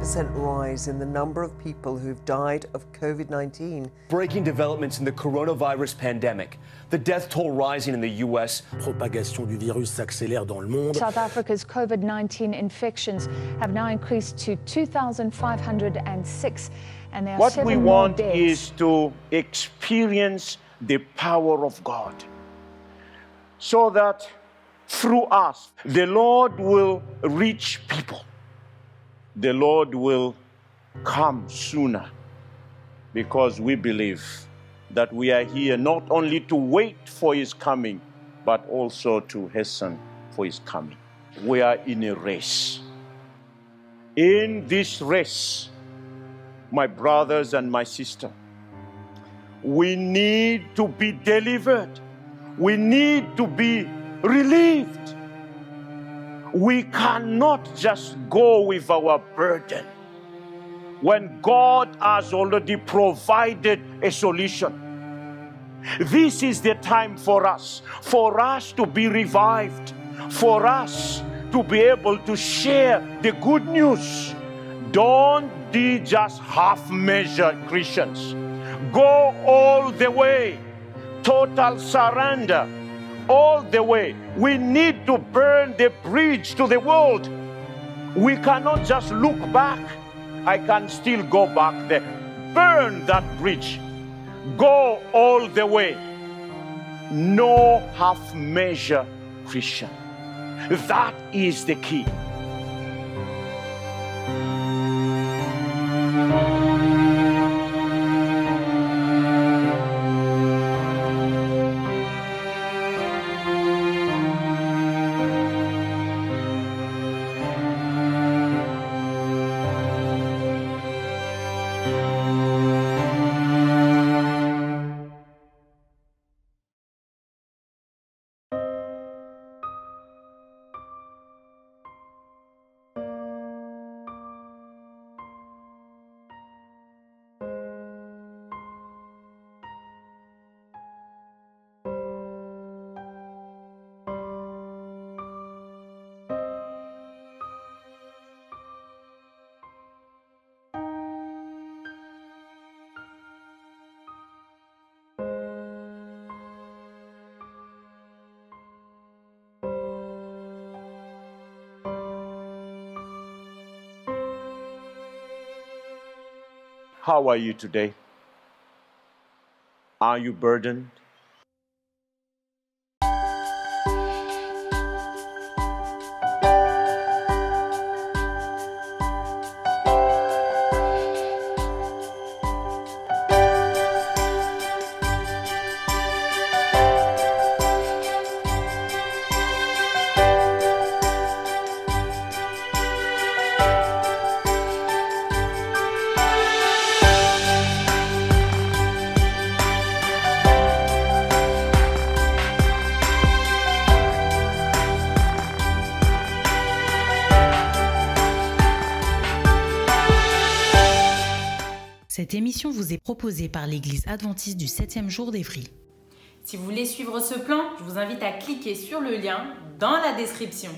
50% rise in the number of people who've died of COVID 19. Breaking developments in the coronavirus pandemic. The death toll rising in the U.S. propagation du virus s'accélère dans le monde. South Africa's COVID 19 infections have now increased to 2,506, and there are What seven we more want deaths. is to experience the power of God so that through us, the Lord will reach people. The Lord will come sooner because we believe that we are here not only to wait for His coming, but also to hasten for His coming. We are in a race. In this race, my brothers and my sister. We need to be delivered. We need to be relieved. We cannot just go with our burden when God has already provided a solution. This is the time for us, for us to be revived, for us to be able to share the good news. Don't be just half measured Christians. Go all the way, total surrender, all the way. We need to burn the bridge to the world. We cannot just look back. I can still go back there. Burn that bridge. Go all the way. No half measure Christian. That is the key. How are you today? Are you burdened? Cette émission vous est proposée par l'Église adventiste du 7e jour d'Évry. Si vous voulez suivre ce plan, je vous invite à cliquer sur le lien dans la description.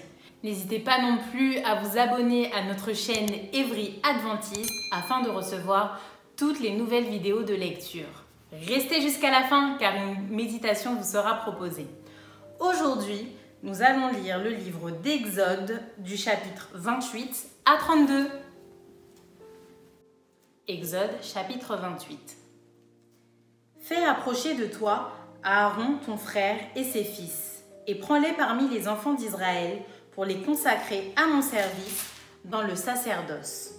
N'hésitez pas non plus à vous abonner à notre chaîne Evry Adventiste afin de recevoir toutes les nouvelles vidéos de lecture. Restez jusqu'à la fin car une méditation vous sera proposée. Aujourd'hui, nous allons lire le livre d'Exode du chapitre 28 à 32. Exode chapitre 28. Fais approcher de toi Aaron ton frère et ses fils, et prends-les parmi les enfants d'Israël pour les consacrer à mon service dans le sacerdoce.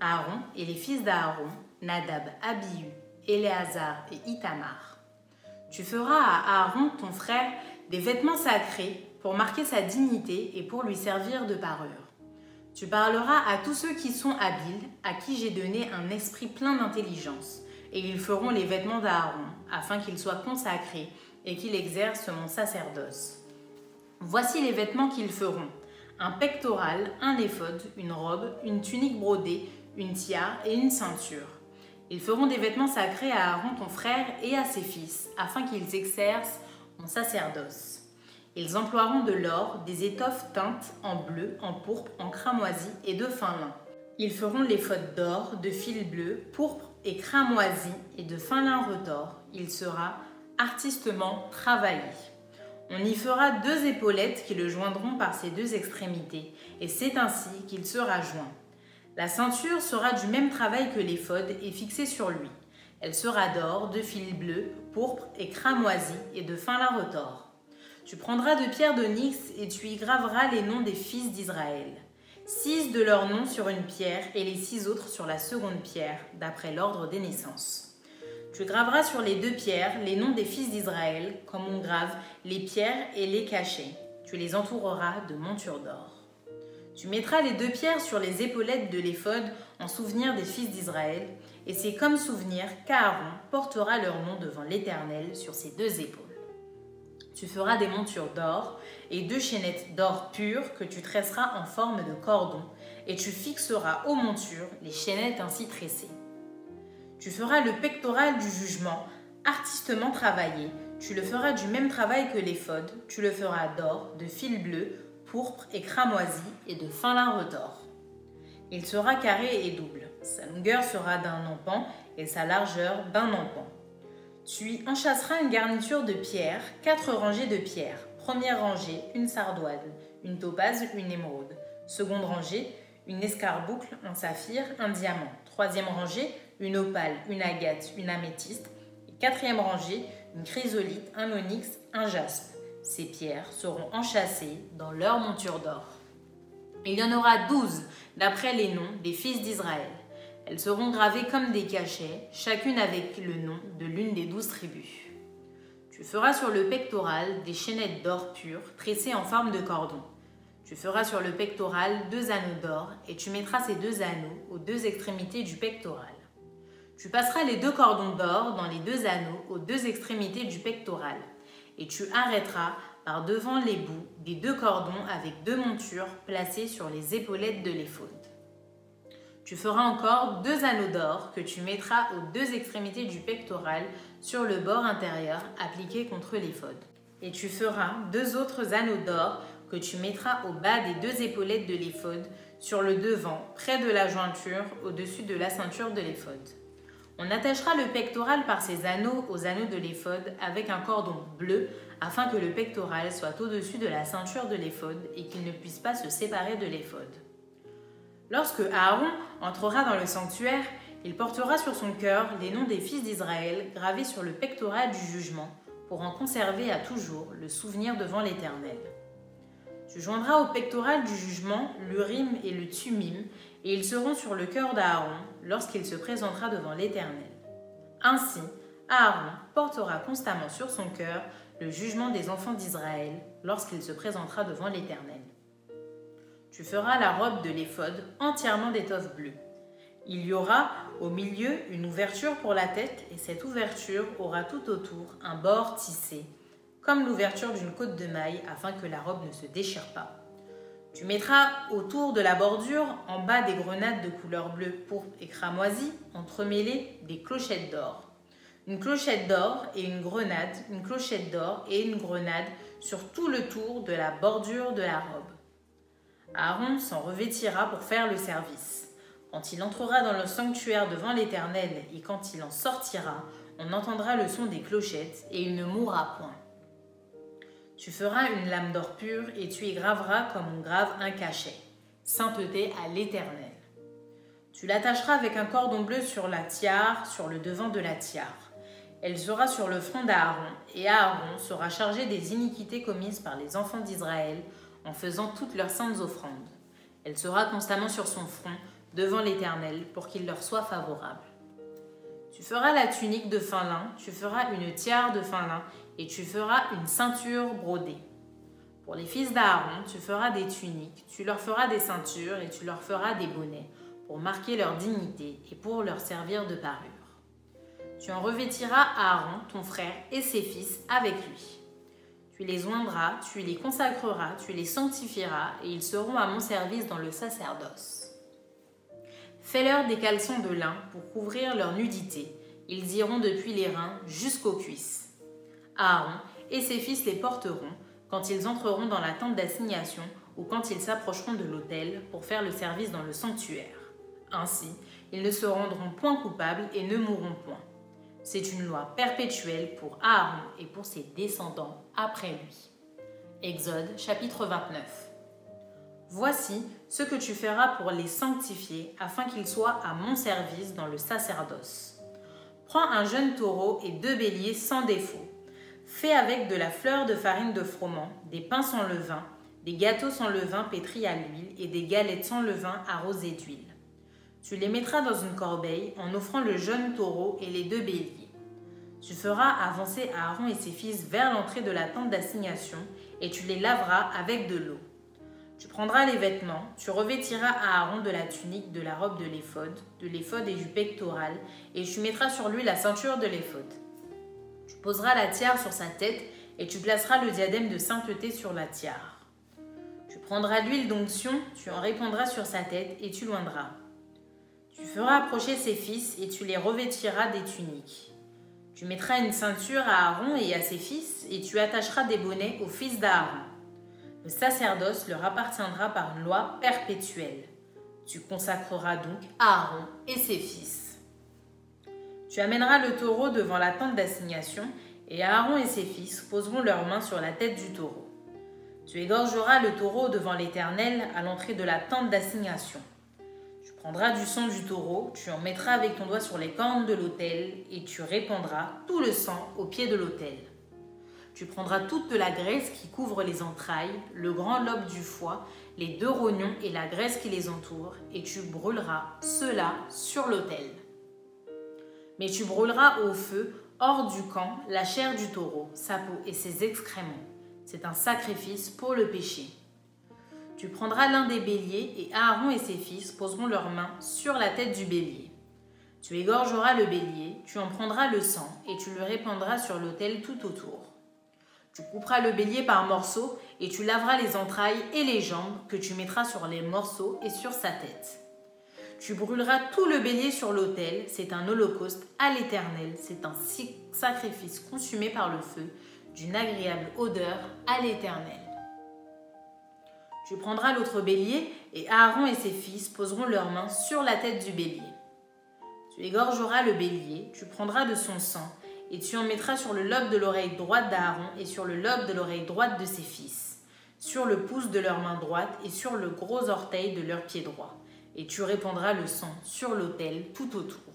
Aaron et les fils d'Aaron, Nadab, Abihu, Éléazar et Itamar. Tu feras à Aaron ton frère des vêtements sacrés pour marquer sa dignité et pour lui servir de parure. Tu parleras à tous ceux qui sont habiles, à qui j'ai donné un esprit plein d'intelligence, et ils feront les vêtements d'Aaron, afin qu'il soit consacré et qu'il exerce mon sacerdoce. Voici les vêtements qu'ils feront un pectoral, un éphod, une robe, une tunique brodée, une tiare et une ceinture. Ils feront des vêtements sacrés à Aaron ton frère et à ses fils, afin qu'ils exercent mon sacerdoce. Ils emploieront de l'or, des étoffes teintes en bleu, en pourpre, en cramoisi et de fin lin. Ils feront l'éphod d'or, de fil bleu, pourpre et cramoisi et de fin lin retors. Il sera artistement travaillé. On y fera deux épaulettes qui le joindront par ses deux extrémités, et c'est ainsi qu'il sera joint. La ceinture sera du même travail que l'éphod et fixée sur lui. Elle sera d'or, de fil bleu, pourpre et cramoisi et de fin lin retors. Tu prendras de pierres d'onyx et tu y graveras les noms des fils d'Israël. Six de leurs noms sur une pierre et les six autres sur la seconde pierre, d'après l'ordre des naissances. Tu graveras sur les deux pierres les noms des fils d'Israël, comme on grave les pierres et les cachets. Tu les entoureras de montures d'or. Tu mettras les deux pierres sur les épaulettes de l'éphod en souvenir des fils d'Israël, et c'est comme souvenir qu'Aaron portera leur nom devant l'Éternel sur ses deux épaules. Tu feras des montures d'or et deux chaînettes d'or pur que tu tresseras en forme de cordon, et tu fixeras aux montures les chaînettes ainsi tressées. Tu feras le pectoral du jugement, artistement travaillé. Tu le feras du même travail que l'éphod. Tu le feras d'or, de fil bleu, pourpre et cramoisi et de fin lin retors. Il sera carré et double. Sa longueur sera d'un empan et sa largeur d'un empan. Tu enchasseras une garniture de pierre, quatre rangées de pierres. Première rangée, une sardoine, une topaze, une émeraude. Seconde rangée, une escarboucle, un saphir, un diamant. Troisième rangée, une opale, une agate, une améthyste. Quatrième rangée, une chrysolite, un onyx, un jaspe. Ces pierres seront enchâssées dans leur monture d'or. Il y en aura douze d'après les noms des fils d'Israël. Elles seront gravées comme des cachets, chacune avec le nom de l'une des douze tribus. Tu feras sur le pectoral des chaînettes d'or pur tressées en forme de cordon. Tu feras sur le pectoral deux anneaux d'or et tu mettras ces deux anneaux aux deux extrémités du pectoral. Tu passeras les deux cordons d'or dans les deux anneaux aux deux extrémités du pectoral et tu arrêteras par devant les bouts des deux cordons avec deux montures placées sur les épaulettes de l'éphod. Tu feras encore deux anneaux d'or que tu mettras aux deux extrémités du pectoral sur le bord intérieur appliqué contre l'éphod. Et tu feras deux autres anneaux d'or que tu mettras au bas des deux épaulettes de l'éphod sur le devant, près de la jointure, au-dessus de la ceinture de l'éphod. On attachera le pectoral par ses anneaux aux anneaux de l'éphod avec un cordon bleu afin que le pectoral soit au-dessus de la ceinture de l'éphod et qu'il ne puisse pas se séparer de l'éphod. Lorsque Aaron entrera dans le sanctuaire, il portera sur son cœur les noms des fils d'Israël gravés sur le pectoral du jugement pour en conserver à toujours le souvenir devant l'Éternel. Tu joindras au pectoral du jugement l'Urim et le Tumim, et ils seront sur le cœur d'Aaron lorsqu'il se présentera devant l'Éternel. Ainsi, Aaron portera constamment sur son cœur le jugement des enfants d'Israël lorsqu'il se présentera devant l'Éternel. Tu feras la robe de l'éphod entièrement d'étoffe bleue. Il y aura au milieu une ouverture pour la tête et cette ouverture aura tout autour un bord tissé, comme l'ouverture d'une côte de maille afin que la robe ne se déchire pas. Tu mettras autour de la bordure, en bas des grenades de couleur bleue, pourpre et cramoisie, entremêlées des clochettes d'or. Une clochette d'or et une grenade, une clochette d'or et une grenade sur tout le tour de la bordure de la robe. Aaron s'en revêtira pour faire le service. Quand il entrera dans le sanctuaire devant l'Éternel et quand il en sortira, on entendra le son des clochettes et il ne mourra point. Tu feras une lame d'or pur et tu y graveras comme on grave un cachet. Sainteté à l'Éternel. Tu l'attacheras avec un cordon bleu sur la tiare, sur le devant de la tiare. Elle sera sur le front d'Aaron, et Aaron sera chargé des iniquités commises par les enfants d'Israël en faisant toutes leurs saintes offrandes. Elle sera constamment sur son front, devant l'Éternel, pour qu'il leur soit favorable. Tu feras la tunique de fin lin, tu feras une tiare de fin lin, et tu feras une ceinture brodée. Pour les fils d'Aaron, tu feras des tuniques, tu leur feras des ceintures, et tu leur feras des bonnets, pour marquer leur dignité et pour leur servir de parure. Tu en revêtiras Aaron, ton frère, et ses fils avec lui. Tu les oindras, tu les consacreras, tu les sanctifieras, et ils seront à mon service dans le sacerdoce. Fais-leur des caleçons de lin pour couvrir leur nudité. Ils iront depuis les reins jusqu'aux cuisses. Aaron et ses fils les porteront quand ils entreront dans la tente d'assignation ou quand ils s'approcheront de l'autel pour faire le service dans le sanctuaire. Ainsi, ils ne se rendront point coupables et ne mourront point. C'est une loi perpétuelle pour Aaron et pour ses descendants après lui. Exode chapitre 29. Voici ce que tu feras pour les sanctifier afin qu'ils soient à mon service dans le sacerdoce. Prends un jeune taureau et deux béliers sans défaut. Fais avec de la fleur de farine de froment, des pains sans levain, des gâteaux sans levain pétris à l'huile et des galettes sans levain arrosées d'huile. Tu les mettras dans une corbeille en offrant le jeune taureau et les deux béliers. Tu feras avancer Aaron et ses fils vers l'entrée de la tente d'assignation et tu les laveras avec de l'eau. Tu prendras les vêtements, tu revêtiras Aaron de la tunique, de la robe de l'éphod, de l'éphod et du pectoral, et tu mettras sur lui la ceinture de l'éphod. Tu poseras la tiare sur sa tête et tu placeras le diadème de sainteté sur la tiare. Tu prendras l'huile d'onction, tu en répandras sur sa tête et tu loindras. Tu feras approcher ses fils et tu les revêtiras des tuniques. Tu mettras une ceinture à Aaron et à ses fils et tu attacheras des bonnets aux fils d'Aaron. Le sacerdoce leur appartiendra par une loi perpétuelle. Tu consacreras donc Aaron et ses fils. Tu amèneras le taureau devant la tente d'assignation et Aaron et ses fils poseront leurs mains sur la tête du taureau. Tu égorgeras le taureau devant l'Éternel à l'entrée de la tente d'assignation. Prendras du sang du taureau, tu en mettras avec ton doigt sur les cornes de l'autel et tu répandras tout le sang au pied de l'autel. Tu prendras toute la graisse qui couvre les entrailles, le grand lobe du foie, les deux rognons et la graisse qui les entoure, et tu brûleras cela sur l'autel. Mais tu brûleras au feu, hors du camp, la chair du taureau, sa peau et ses excréments. C'est un sacrifice pour le péché. Tu prendras l'un des béliers, et Aaron et ses fils poseront leurs mains sur la tête du bélier. Tu égorgeras le bélier, tu en prendras le sang, et tu le répandras sur l'autel tout autour. Tu couperas le bélier par morceaux et tu laveras les entrailles et les jambes que tu mettras sur les morceaux et sur sa tête. Tu brûleras tout le bélier sur l'autel, c'est un holocauste à l'Éternel, c'est un sacrifice consumé par le feu, d'une agréable odeur à l'Éternel. Tu prendras l'autre bélier et Aaron et ses fils poseront leurs mains sur la tête du bélier. Tu égorgeras le bélier, tu prendras de son sang et tu en mettras sur le lobe de l'oreille droite d'Aaron et sur le lobe de l'oreille droite de ses fils, sur le pouce de leur main droite et sur le gros orteil de leur pied droit. Et tu répandras le sang sur l'autel tout autour.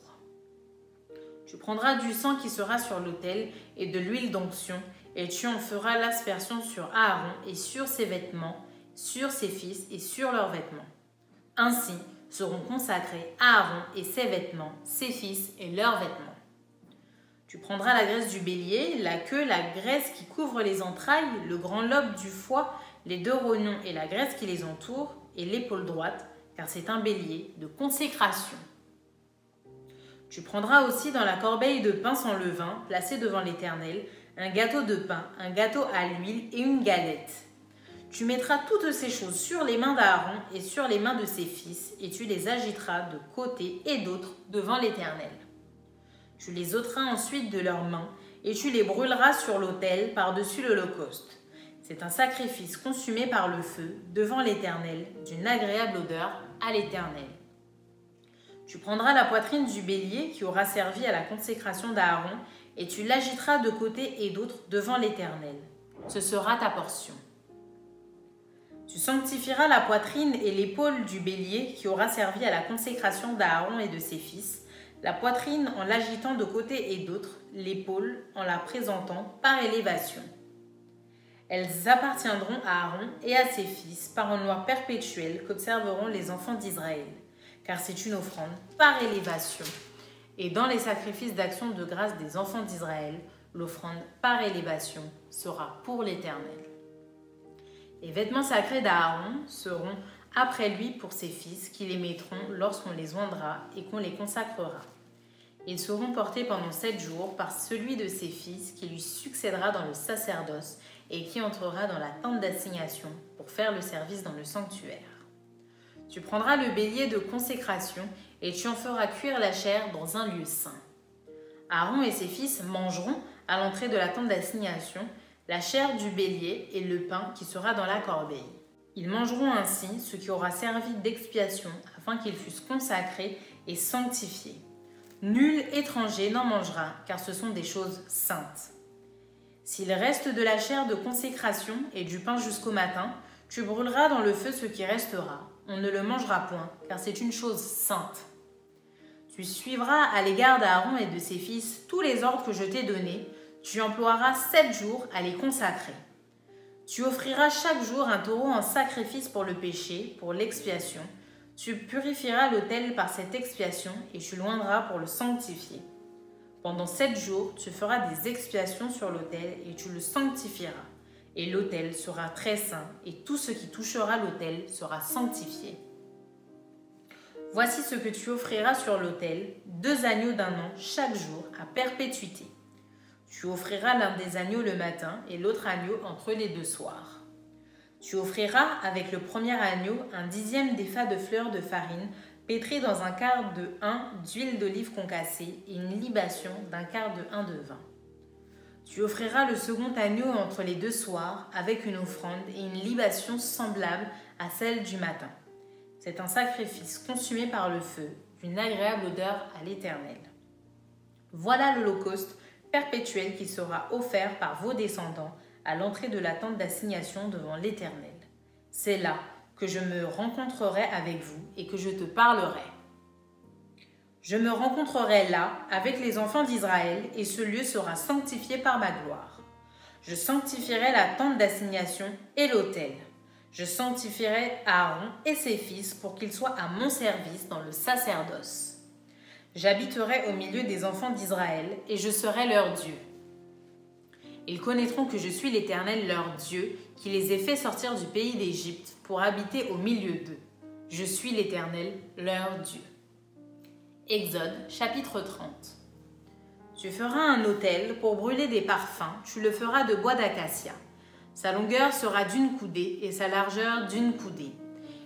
Tu prendras du sang qui sera sur l'autel et de l'huile d'onction, et tu en feras l'aspersion sur Aaron et sur ses vêtements, sur ses fils et sur leurs vêtements. Ainsi seront consacrés Aaron et ses vêtements, ses fils et leurs vêtements. Tu prendras la graisse du bélier, la queue, la graisse qui couvre les entrailles, le grand lobe du foie, les deux rognons et la graisse qui les entoure, et l'épaule droite, car c'est un bélier de consécration. Tu prendras aussi dans la corbeille de pain sans levain, placée devant l'Éternel, un gâteau de pain, un gâteau à l'huile et une galette. Tu mettras toutes ces choses sur les mains d'Aaron et sur les mains de ses fils, et tu les agiteras de côté et d'autre devant l'Éternel. Tu les ôteras ensuite de leurs mains et tu les brûleras sur l'autel par-dessus l'Holocauste. C'est un sacrifice consumé par le feu devant l'Éternel, d'une agréable odeur à l'Éternel. Tu prendras la poitrine du bélier qui aura servi à la consécration d'Aaron et tu l'agiteras de côté et d'autre devant l'Éternel. Ce sera ta portion. Tu sanctifieras la poitrine et l'épaule du bélier qui aura servi à la consécration d'Aaron et de ses fils, la poitrine en l'agitant de côté et d'autre, l'épaule en la présentant par élévation. Elles appartiendront à Aaron et à ses fils par une loi perpétuelle qu'observeront les enfants d'Israël, car c'est une offrande par élévation. Et dans les sacrifices d'action de grâce des enfants d'Israël, l'offrande par élévation sera pour l'Éternel. Les vêtements sacrés d'Aaron seront après lui pour ses fils qui les mettront lorsqu'on les oindra et qu'on les consacrera. Ils seront portés pendant sept jours par celui de ses fils qui lui succédera dans le sacerdoce et qui entrera dans la tente d'assignation pour faire le service dans le sanctuaire. Tu prendras le bélier de consécration et tu en feras cuire la chair dans un lieu saint. Aaron et ses fils mangeront, à l'entrée de la tente d'assignation, la chair du bélier et le pain qui sera dans la corbeille. Ils mangeront ainsi ce qui aura servi d'expiation afin qu'ils fussent consacrés et sanctifiés. Nul étranger n'en mangera, car ce sont des choses saintes. S'il reste de la chair de consécration et du pain jusqu'au matin, tu brûleras dans le feu ce qui restera. On ne le mangera point, car c'est une chose sainte. Tu suivras à l'égard d'Aaron et de ses fils tous les ordres que je t'ai donnés. Tu emploieras sept jours à les consacrer. Tu offriras chaque jour un taureau en sacrifice pour le péché, pour l'expiation. Tu purifieras l'autel par cette expiation et tu loindras pour le sanctifier. Pendant sept jours, tu feras des expiations sur l'autel et tu le sanctifieras. Et l'autel sera très saint et tout ce qui touchera l'autel sera sanctifié. Voici ce que tu offriras sur l'autel, deux agneaux d'un an chaque jour à perpétuité. Tu offriras l'un des agneaux le matin et l'autre agneau entre les deux soirs. Tu offriras avec le premier agneau un dixième d'effa de fleurs de farine pétrie dans un quart de 1 d'huile d'olive concassée et une libation d'un quart de 1 de vin. Tu offriras le second agneau entre les deux soirs avec une offrande et une libation semblable à celle du matin. C'est un sacrifice consumé par le feu, d'une agréable odeur à l'Éternel. Voilà l'Holocauste qui sera offert par vos descendants à l'entrée de la tente d'assignation devant l'Éternel. C'est là que je me rencontrerai avec vous et que je te parlerai. Je me rencontrerai là avec les enfants d'Israël et ce lieu sera sanctifié par ma gloire. Je sanctifierai la tente d'assignation et l'autel. Je sanctifierai Aaron et ses fils pour qu'ils soient à mon service dans le sacerdoce. J'habiterai au milieu des enfants d'Israël et je serai leur Dieu. Ils connaîtront que je suis l'Éternel leur Dieu, qui les ai fait sortir du pays d'Égypte pour habiter au milieu d'eux. Je suis l'Éternel leur Dieu. Exode chapitre 30 Tu feras un autel pour brûler des parfums, tu le feras de bois d'acacia. Sa longueur sera d'une coudée et sa largeur d'une coudée.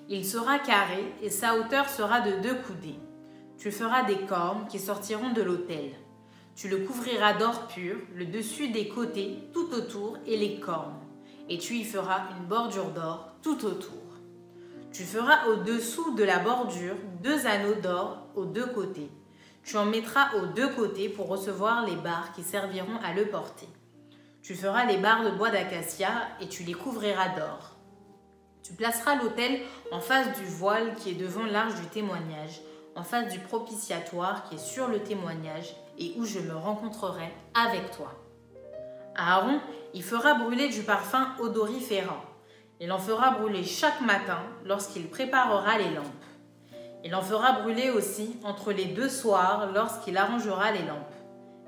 Il sera carré et sa hauteur sera de deux coudées. Tu feras des cornes qui sortiront de l'autel. Tu le couvriras d'or pur, le dessus des côtés, tout autour, et les cornes. Et tu y feras une bordure d'or tout autour. Tu feras au-dessous de la bordure deux anneaux d'or aux deux côtés. Tu en mettras aux deux côtés pour recevoir les barres qui serviront à le porter. Tu feras les barres de bois d'acacia et tu les couvriras d'or. Tu placeras l'autel en face du voile qui est devant l'arche du témoignage, en face du propitiatoire qui est sur le témoignage et où je me rencontrerai avec toi. Aaron y fera brûler du parfum odoriférant. Il en fera brûler chaque matin lorsqu'il préparera les lampes. Il en fera brûler aussi entre les deux soirs lorsqu'il arrangera les lampes.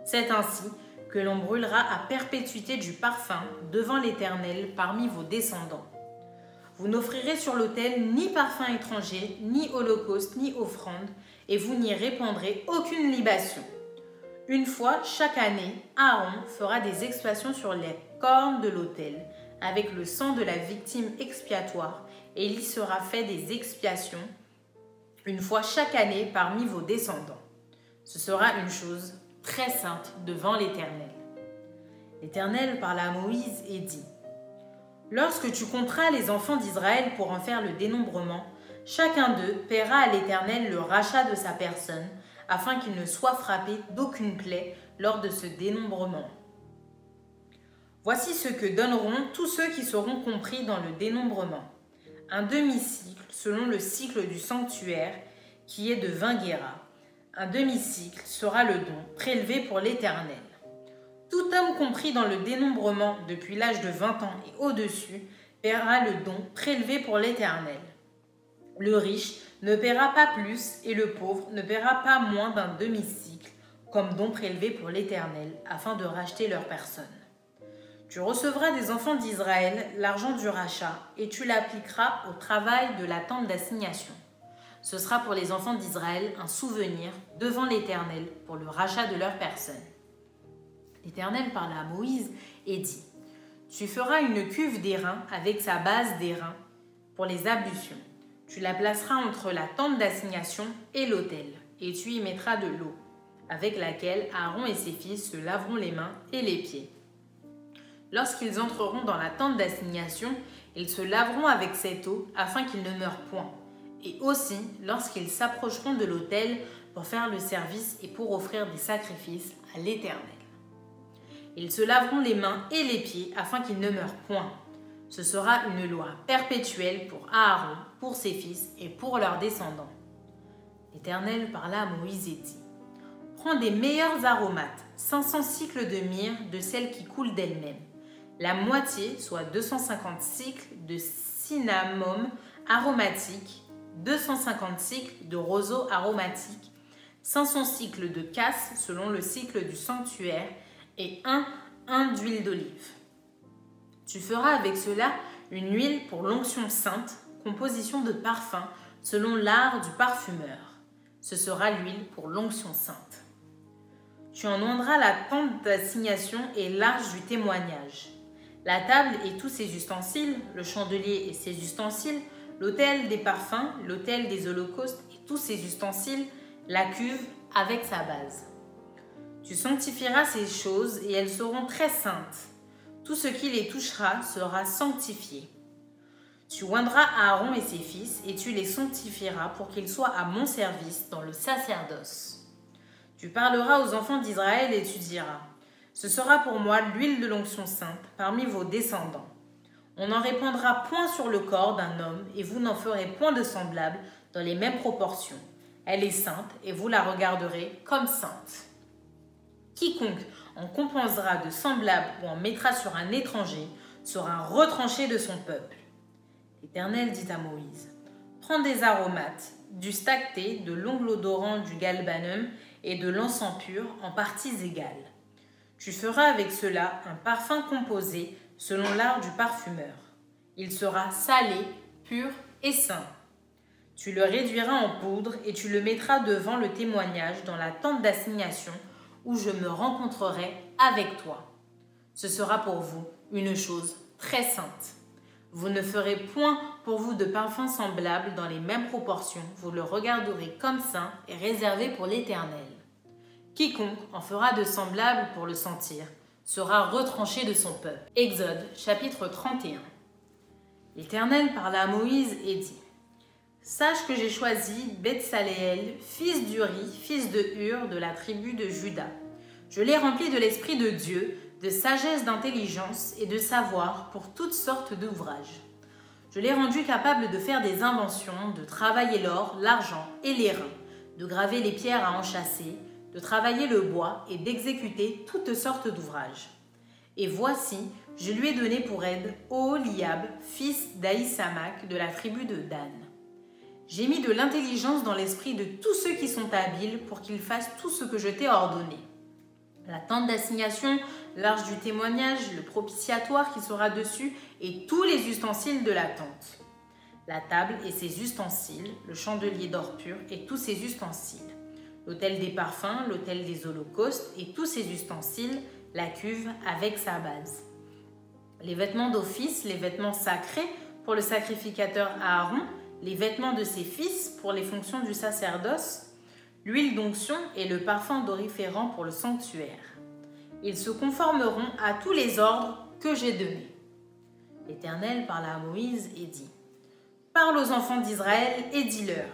C'est ainsi que l'on brûlera à perpétuité du parfum devant l'Éternel parmi vos descendants. Vous n'offrirez sur l'autel ni parfum étranger, ni holocauste, ni offrande, et vous n'y répandrez aucune libation. Une fois chaque année, Aaron fera des expiations sur les cornes de l'autel, avec le sang de la victime expiatoire, et il y sera fait des expiations une fois chaque année parmi vos descendants. Ce sera une chose très sainte devant l'Éternel. L'Éternel parla à Moïse et dit, Lorsque tu compteras les enfants d'Israël pour en faire le dénombrement, chacun d'eux paiera à l'Éternel le rachat de sa personne, afin qu'il ne soit frappé d'aucune plaie lors de ce dénombrement. Voici ce que donneront tous ceux qui seront compris dans le dénombrement. Un demi-cycle selon le cycle du sanctuaire, qui est de 20 guéras. Un demi-cycle sera le don prélevé pour l'Éternel. Tout homme compris dans le dénombrement depuis l'âge de 20 ans et au-dessus paiera le don prélevé pour l'Éternel. Le riche ne paiera pas plus et le pauvre ne paiera pas moins d'un demi-cycle comme don prélevé pour l'Éternel afin de racheter leur personne. Tu recevras des enfants d'Israël l'argent du rachat et tu l'appliqueras au travail de la tente d'assignation. Ce sera pour les enfants d'Israël un souvenir devant l'Éternel pour le rachat de leur personne. L'Éternel parla à Moïse et dit, Tu feras une cuve d'airain avec sa base d'airain pour les ablutions. Tu la placeras entre la tente d'assignation et l'autel, et tu y mettras de l'eau, avec laquelle Aaron et ses fils se laveront les mains et les pieds. Lorsqu'ils entreront dans la tente d'assignation, ils se laveront avec cette eau afin qu'ils ne meurent point. Et aussi, lorsqu'ils s'approcheront de l'autel pour faire le service et pour offrir des sacrifices à l'Éternel. Ils se laveront les mains et les pieds afin qu'ils ne meurent point. Ce sera une loi perpétuelle pour Aaron, pour ses fils et pour leurs descendants. L'Éternel parla à Moïse et dit Prends des meilleurs aromates, 500 cycles de myrrhe de celles qui coulent d'elles-mêmes la moitié, soit 250 cycles de cinnamome aromatique, 250 cycles de roseau aromatique, 500 cycles de casse selon le cycle du sanctuaire et 1 1 d'huile d'olive. Tu feras avec cela une huile pour l'onction sainte, composition de parfum selon l'art du parfumeur. Ce sera l'huile pour l'onction sainte. Tu en onderas la tente d'assignation et l'arche du témoignage la table et tous ses ustensiles, le chandelier et ses ustensiles, l'autel des parfums, l'autel des holocaustes et tous ses ustensiles, la cuve avec sa base. Tu sanctifieras ces choses et elles seront très saintes. Tout ce qui les touchera sera sanctifié. Tu oindras Aaron et ses fils et tu les sanctifieras pour qu'ils soient à mon service dans le sacerdoce. Tu parleras aux enfants d'Israël et tu diras ce sera pour moi l'huile de l'onction sainte parmi vos descendants. On n'en répandra point sur le corps d'un homme, et vous n'en ferez point de semblable dans les mêmes proportions. Elle est sainte, et vous la regarderez comme sainte. Quiconque en compensera de semblable ou en mettra sur un étranger sera retranché de son peuple. L'Éternel dit à Moïse Prends des aromates, du stacté, de l'ongle odorant du galbanum et de l'encens pur en parties égales tu feras avec cela un parfum composé selon l'art du parfumeur. Il sera salé, pur et sain. Tu le réduiras en poudre et tu le mettras devant le témoignage dans la tente d'assignation où je me rencontrerai avec toi. Ce sera pour vous une chose très sainte. Vous ne ferez point pour vous de parfum semblable dans les mêmes proportions, vous le regarderez comme saint et réservé pour l'Éternel. Quiconque en fera de semblable pour le sentir sera retranché de son peuple. Exode chapitre 31. L'Éternel parla à Moïse et dit Sache que j'ai choisi Bethsaléel, fils d'Uri, fils de Hur, de la tribu de Juda. Je l'ai rempli de l'Esprit de Dieu, de sagesse, d'intelligence et de savoir pour toutes sortes d'ouvrages. Je l'ai rendu capable de faire des inventions, de travailler l'or, l'argent et les reins, de graver les pierres à enchâsser, de travailler le bois et d'exécuter toutes sortes d'ouvrages. Et voici, je lui ai donné pour aide Oholiab, fils d'Aïsamak de la tribu de Dan. J'ai mis de l'intelligence dans l'esprit de tous ceux qui sont habiles pour qu'ils fassent tout ce que je t'ai ordonné. La tente d'assignation, l'arche du témoignage, le propitiatoire qui sera dessus et tous les ustensiles de la tente. La table et ses ustensiles, le chandelier d'or pur et tous ses ustensiles l'autel des parfums, l'autel des holocaustes et tous ses ustensiles, la cuve avec sa base. Les vêtements d'office, les vêtements sacrés pour le sacrificateur Aaron, les vêtements de ses fils pour les fonctions du sacerdoce, l'huile d'onction et le parfum doriférant pour le sanctuaire. Ils se conformeront à tous les ordres que j'ai donnés. L'Éternel parla à Moïse et dit Parle aux enfants d'Israël et dis-leur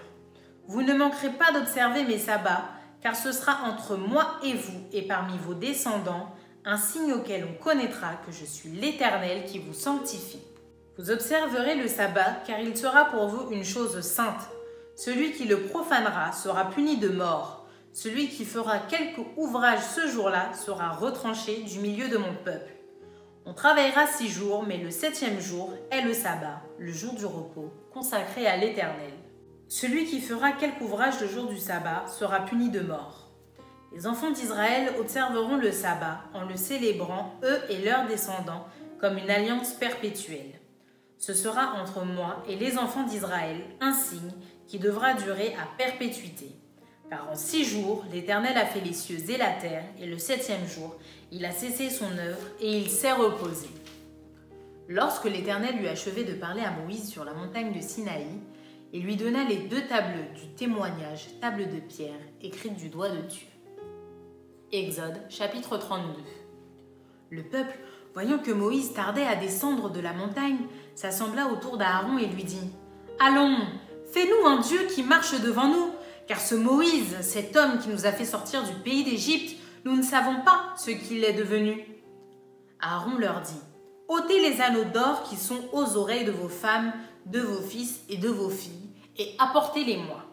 vous ne manquerez pas d'observer mes sabbats, car ce sera entre moi et vous et parmi vos descendants un signe auquel on connaîtra que je suis l'Éternel qui vous sanctifie. Vous observerez le sabbat, car il sera pour vous une chose sainte. Celui qui le profanera sera puni de mort. Celui qui fera quelque ouvrage ce jour-là sera retranché du milieu de mon peuple. On travaillera six jours, mais le septième jour est le sabbat, le jour du repos, consacré à l'Éternel. Celui qui fera quelque ouvrage le jour du sabbat sera puni de mort. Les enfants d'Israël observeront le sabbat en le célébrant, eux et leurs descendants, comme une alliance perpétuelle. Ce sera entre moi et les enfants d'Israël un signe qui devra durer à perpétuité. Car en six jours, l'Éternel a fait les cieux et la terre, et le septième jour, il a cessé son œuvre et il s'est reposé. Lorsque l'Éternel eut achevé de parler à Moïse sur la montagne de Sinaï, et lui donna les deux tables du témoignage, tables de pierre, écrites du doigt de Dieu. Exode chapitre 32 Le peuple, voyant que Moïse tardait à descendre de la montagne, s'assembla autour d'Aaron et lui dit Allons, fais-nous un Dieu qui marche devant nous, car ce Moïse, cet homme qui nous a fait sortir du pays d'Égypte, nous ne savons pas ce qu'il est devenu. Aaron leur dit ôtez les anneaux d'or qui sont aux oreilles de vos femmes, de vos fils et de vos filles, et apportez-les-moi.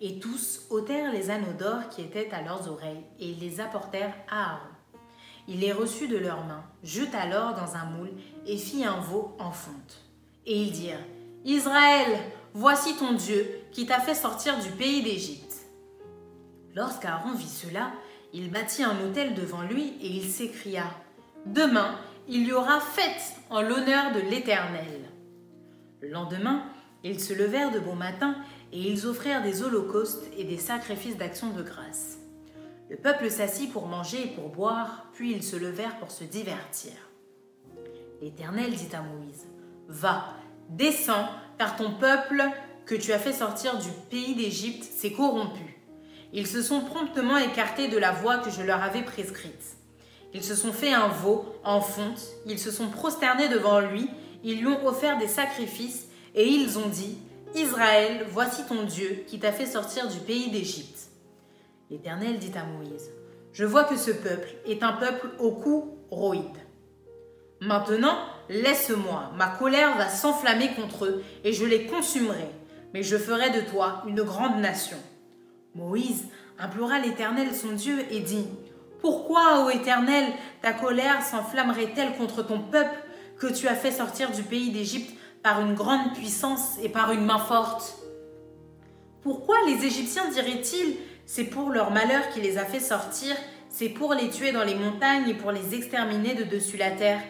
Et tous ôtèrent les anneaux d'or qui étaient à leurs oreilles, et les apportèrent à Aaron. Il les reçut de leurs mains, jeta l'or dans un moule, et fit un veau en fonte. Et ils dirent, Israël, voici ton Dieu qui t'a fait sortir du pays d'Égypte. Lorsqu'Aaron vit cela, il bâtit un autel devant lui, et il s'écria, Demain, il y aura fête en l'honneur de l'Éternel. Le lendemain, ils se levèrent de bon matin et ils offrirent des holocaustes et des sacrifices d'action de grâce. Le peuple s'assit pour manger et pour boire, puis ils se levèrent pour se divertir. L'Éternel dit à Moïse, Va, descends, car ton peuple que tu as fait sortir du pays d'Égypte s'est corrompu. Ils se sont promptement écartés de la voie que je leur avais prescrite. Ils se sont fait un veau en fonte, ils se sont prosternés devant lui, ils lui ont offert des sacrifices, et ils ont dit, Israël, voici ton Dieu qui t'a fait sortir du pays d'Égypte. L'Éternel dit à Moïse, Je vois que ce peuple est un peuple au cou roïde. Maintenant, laisse-moi, ma colère va s'enflammer contre eux, et je les consumerai, mais je ferai de toi une grande nation. Moïse implora l'Éternel son Dieu et dit, pourquoi, ô Éternel, ta colère s'enflammerait-elle contre ton peuple que tu as fait sortir du pays d'Égypte par une grande puissance et par une main forte Pourquoi les Égyptiens diraient-ils C'est pour leur malheur qui les a fait sortir, c'est pour les tuer dans les montagnes et pour les exterminer de dessus la terre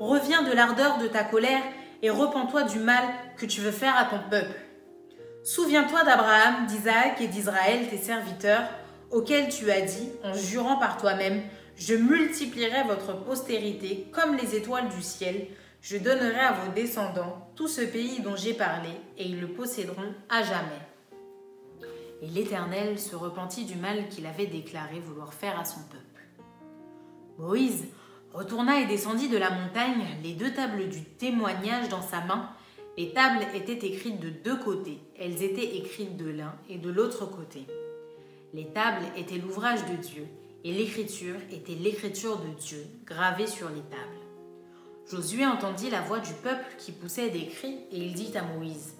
Reviens de l'ardeur de ta colère et repens-toi du mal que tu veux faire à ton peuple. Souviens-toi d'Abraham, d'Isaac et d'Israël, tes serviteurs, auquel tu as dit, en jurant par toi-même, je multiplierai votre postérité comme les étoiles du ciel, je donnerai à vos descendants tout ce pays dont j'ai parlé, et ils le posséderont à jamais. Et l'Éternel se repentit du mal qu'il avait déclaré vouloir faire à son peuple. Moïse retourna et descendit de la montagne, les deux tables du témoignage dans sa main. Les tables étaient écrites de deux côtés, elles étaient écrites de l'un et de l'autre côté. Les tables étaient l'ouvrage de Dieu et l'écriture était l'écriture de Dieu gravée sur les tables. Josué entendit la voix du peuple qui poussait des cris et il dit à Moïse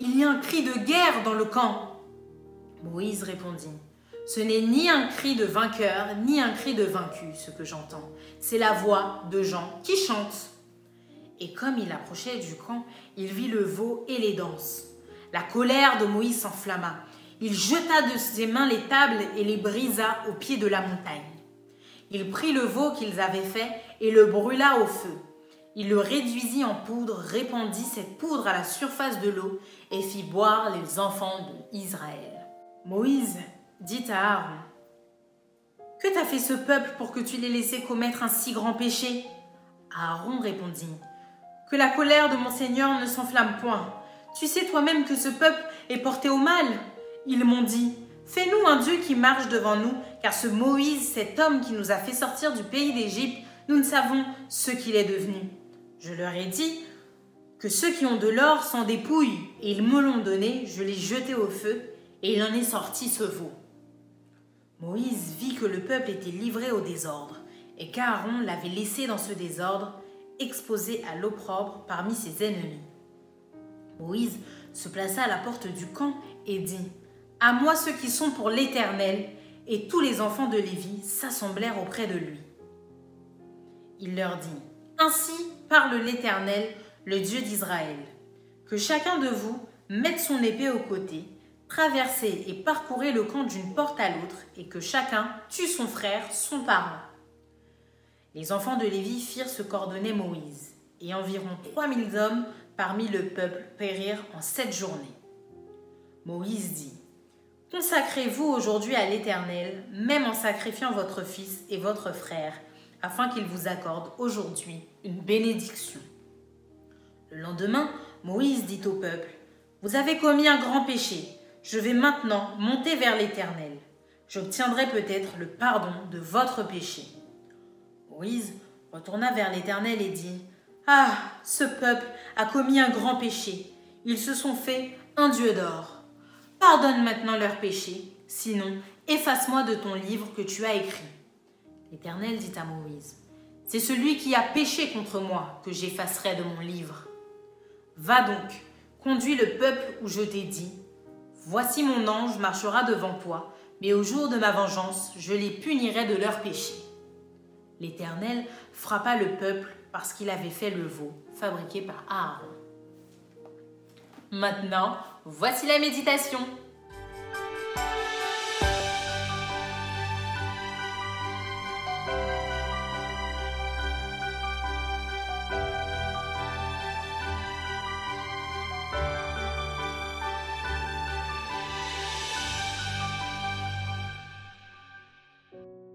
Il y a un cri de guerre dans le camp. Moïse répondit Ce n'est ni un cri de vainqueur ni un cri de vaincu ce que j'entends, c'est la voix de gens qui chantent. Et comme il approchait du camp, il vit le veau et les danses. La colère de Moïse s'enflamma il jeta de ses mains les tables et les brisa au pied de la montagne. Il prit le veau qu'ils avaient fait et le brûla au feu. Il le réduisit en poudre, répandit cette poudre à la surface de l'eau et fit boire les enfants d'Israël. Moïse dit à Aaron Que t'a fait ce peuple pour que tu l'aies laissé commettre un si grand péché? Aaron répondit Que la colère de mon Seigneur ne s'enflamme point. Tu sais toi-même que ce peuple est porté au mal. Ils m'ont dit, Fais-nous un Dieu qui marche devant nous, car ce Moïse, cet homme qui nous a fait sortir du pays d'Égypte, nous ne savons ce qu'il est devenu. Je leur ai dit que ceux qui ont de l'or s'en dépouillent, et ils me l'ont donné, je l'ai jeté au feu, et il en est sorti ce veau. Moïse vit que le peuple était livré au désordre, et qu'Aaron l'avait laissé dans ce désordre, exposé à l'opprobre parmi ses ennemis. Moïse se plaça à la porte du camp et dit à moi ceux qui sont pour l'Éternel, et tous les enfants de Lévi s'assemblèrent auprès de lui. Il leur dit, Ainsi parle l'Éternel, le Dieu d'Israël, que chacun de vous mette son épée au côté, traversez et parcourez le camp d'une porte à l'autre, et que chacun tue son frère, son parent. Les enfants de Lévi firent ce qu'ordonnait Moïse, et environ trois mille hommes parmi le peuple périrent en sept journées. Moïse dit, Consacrez-vous aujourd'hui à l'Éternel, même en sacrifiant votre fils et votre frère, afin qu'il vous accorde aujourd'hui une bénédiction. Le lendemain, Moïse dit au peuple, Vous avez commis un grand péché. Je vais maintenant monter vers l'Éternel. J'obtiendrai peut-être le pardon de votre péché. Moïse retourna vers l'Éternel et dit, Ah, ce peuple a commis un grand péché. Ils se sont fait un Dieu d'or. Pardonne maintenant leur péché, sinon efface-moi de ton livre que tu as écrit. L'Éternel dit à Moïse, C'est celui qui a péché contre moi que j'effacerai de mon livre. Va donc, conduis le peuple où je t'ai dit, Voici mon ange marchera devant toi, mais au jour de ma vengeance, je les punirai de leur péché. L'Éternel frappa le peuple parce qu'il avait fait le veau fabriqué par Aaron. Maintenant, voici la méditation.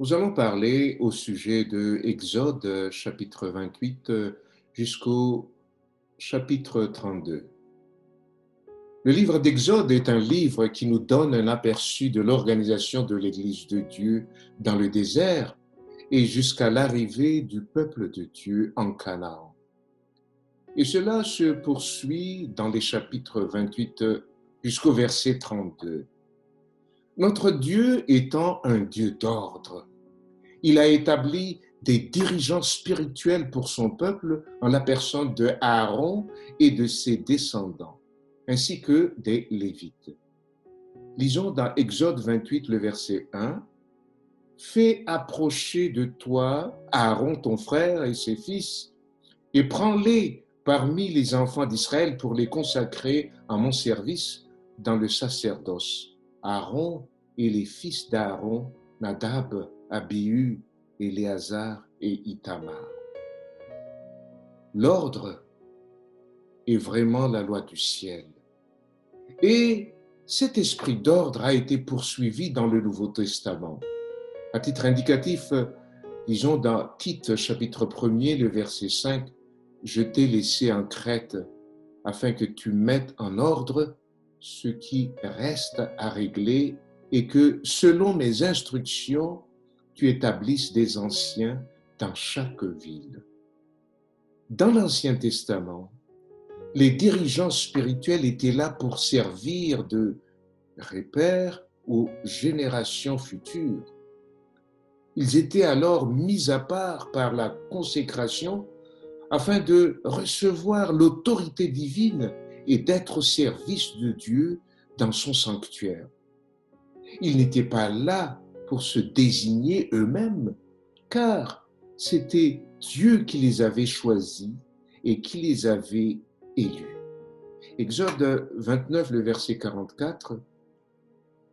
Nous allons parler au sujet de Exode chapitre 28 jusqu'au chapitre 32. Le livre d'Exode est un livre qui nous donne un aperçu de l'organisation de l'Église de Dieu dans le désert et jusqu'à l'arrivée du peuple de Dieu en Canaan. Et cela se poursuit dans les chapitres 28 jusqu'au verset 32. Notre Dieu étant un Dieu d'ordre, il a établi des dirigeants spirituels pour son peuple en la personne de Aaron et de ses descendants, ainsi que des Lévites. Lisons dans Exode 28, le verset 1. Fais approcher de toi Aaron ton frère et ses fils, et prends-les parmi les enfants d'Israël pour les consacrer à mon service dans le sacerdoce. Aaron et les fils d'Aaron, Nadab, Abihu, Éléazar et Itamar. L'ordre est vraiment la loi du ciel. Et cet esprit d'ordre a été poursuivi dans le Nouveau Testament. À titre indicatif, disons dans Tite chapitre 1er, le verset 5, Je t'ai laissé en Crète afin que tu mettes en ordre ce qui reste à régler et que, selon mes instructions, tu établisses des anciens dans chaque ville. Dans l'Ancien Testament, les dirigeants spirituels étaient là pour servir de repère aux générations futures. Ils étaient alors mis à part par la consécration afin de recevoir l'autorité divine et d'être au service de Dieu dans son sanctuaire. Ils n'étaient pas là pour se désigner eux-mêmes, car c'était Dieu qui les avait choisis et qui les avait élus. Exode 29, le verset 44,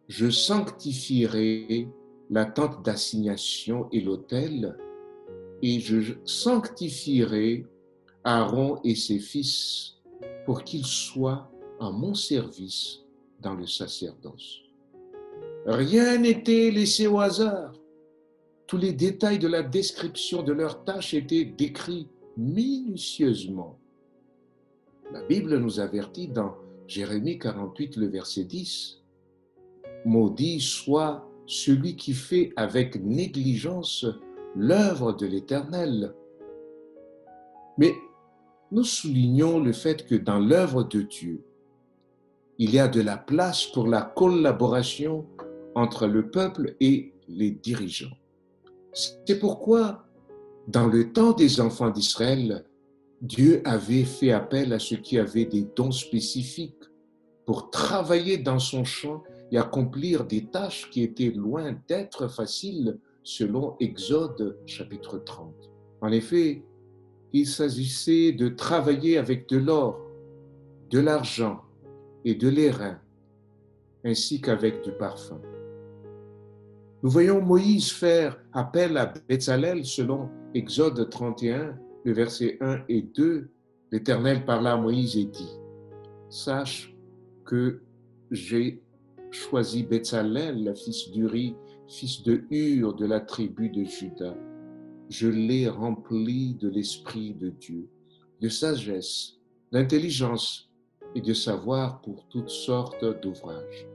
Je sanctifierai la tente d'assignation et l'autel, et je sanctifierai Aaron et ses fils pour qu'ils soient en mon service dans le sacerdoce. Rien n'était laissé au hasard. Tous les détails de la description de leurs tâches étaient décrits minutieusement. La Bible nous avertit dans Jérémie 48, le verset 10. Maudit soit celui qui fait avec négligence l'œuvre de l'Éternel. Mais nous soulignons le fait que dans l'œuvre de Dieu, il y a de la place pour la collaboration entre le peuple et les dirigeants. C'est pourquoi, dans le temps des enfants d'Israël, Dieu avait fait appel à ceux qui avaient des dons spécifiques pour travailler dans son champ et accomplir des tâches qui étaient loin d'être faciles selon Exode chapitre 30. En effet, il s'agissait de travailler avec de l'or, de l'argent et de l'airain, ainsi qu'avec du parfum. Nous voyons Moïse faire appel à Bézalel selon Exode 31, le verset 1 et 2. L'Éternel parla à Moïse et dit, Sache que j'ai choisi Bézalel, fils d'Uri, fils de Hur de la tribu de Juda. Je l'ai rempli de l'Esprit de Dieu, de sagesse, d'intelligence et de savoir pour toutes sortes d'ouvrages.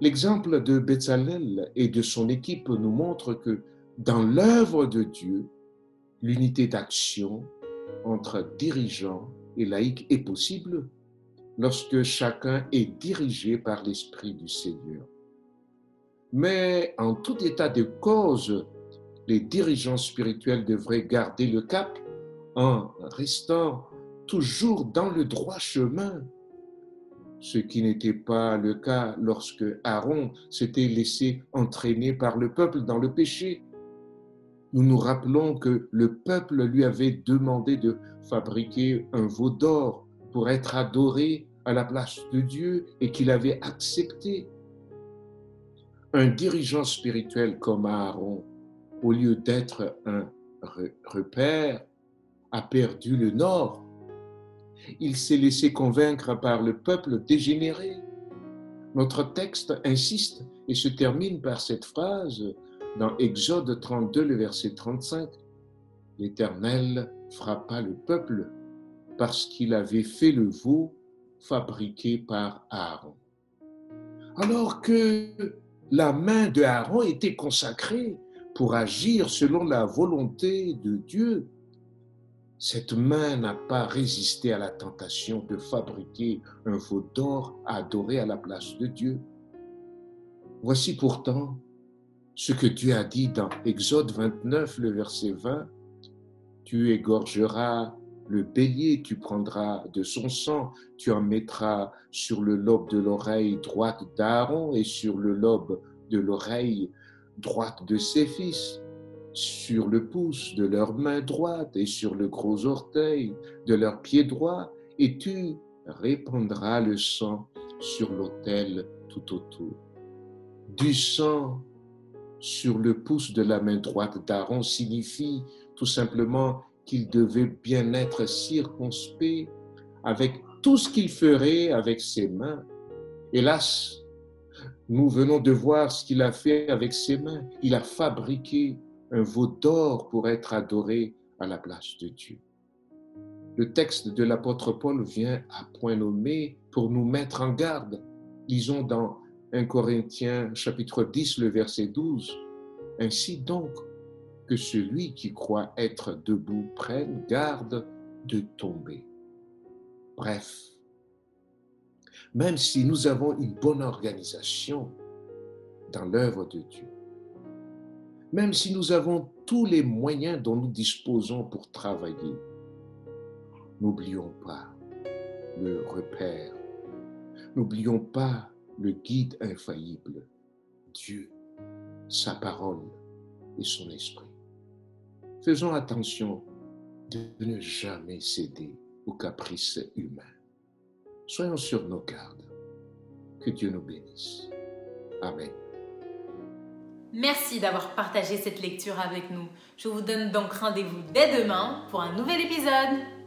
L'exemple de Bezalel et de son équipe nous montre que dans l'œuvre de Dieu, l'unité d'action entre dirigeants et laïcs est possible lorsque chacun est dirigé par l'Esprit du Seigneur. Mais en tout état de cause, les dirigeants spirituels devraient garder le cap en restant toujours dans le droit chemin, ce qui n'était pas le cas lorsque Aaron s'était laissé entraîner par le peuple dans le péché. Nous nous rappelons que le peuple lui avait demandé de fabriquer un veau d'or pour être adoré à la place de Dieu et qu'il avait accepté. Un dirigeant spirituel comme Aaron, au lieu d'être un repère, a perdu le nord. Il s'est laissé convaincre par le peuple dégénéré. Notre texte insiste et se termine par cette phrase dans Exode 32, le verset 35. L'Éternel frappa le peuple parce qu'il avait fait le veau fabriqué par Aaron. Alors que la main de Aaron était consacrée pour agir selon la volonté de Dieu, cette main n'a pas résisté à la tentation de fabriquer un veau d'or à adorer à la place de Dieu. Voici pourtant ce que Dieu a dit dans Exode 29, le verset 20. Tu égorgeras le bélier, tu prendras de son sang, tu en mettras sur le lobe de l'oreille droite d'Aaron et sur le lobe de l'oreille droite de ses fils sur le pouce de leur main droite et sur le gros orteil de leur pied droit, et tu répandras le sang sur l'autel tout autour. Du sang sur le pouce de la main droite d'Aaron signifie tout simplement qu'il devait bien être circonspect avec tout ce qu'il ferait avec ses mains. Hélas, nous venons de voir ce qu'il a fait avec ses mains. Il a fabriqué un veau d'or pour être adoré à la place de Dieu. Le texte de l'apôtre Paul vient à point nommé pour nous mettre en garde. Lisons dans 1 Corinthiens chapitre 10 le verset 12. Ainsi donc que celui qui croit être debout prenne garde de tomber. Bref, même si nous avons une bonne organisation dans l'œuvre de Dieu, même si nous avons tous les moyens dont nous disposons pour travailler, n'oublions pas le repère, n'oublions pas le guide infaillible, Dieu, sa parole et son esprit. Faisons attention de ne jamais céder aux caprices humains. Soyons sur nos gardes. Que Dieu nous bénisse. Amen. Merci d'avoir partagé cette lecture avec nous. Je vous donne donc rendez-vous dès demain pour un nouvel épisode.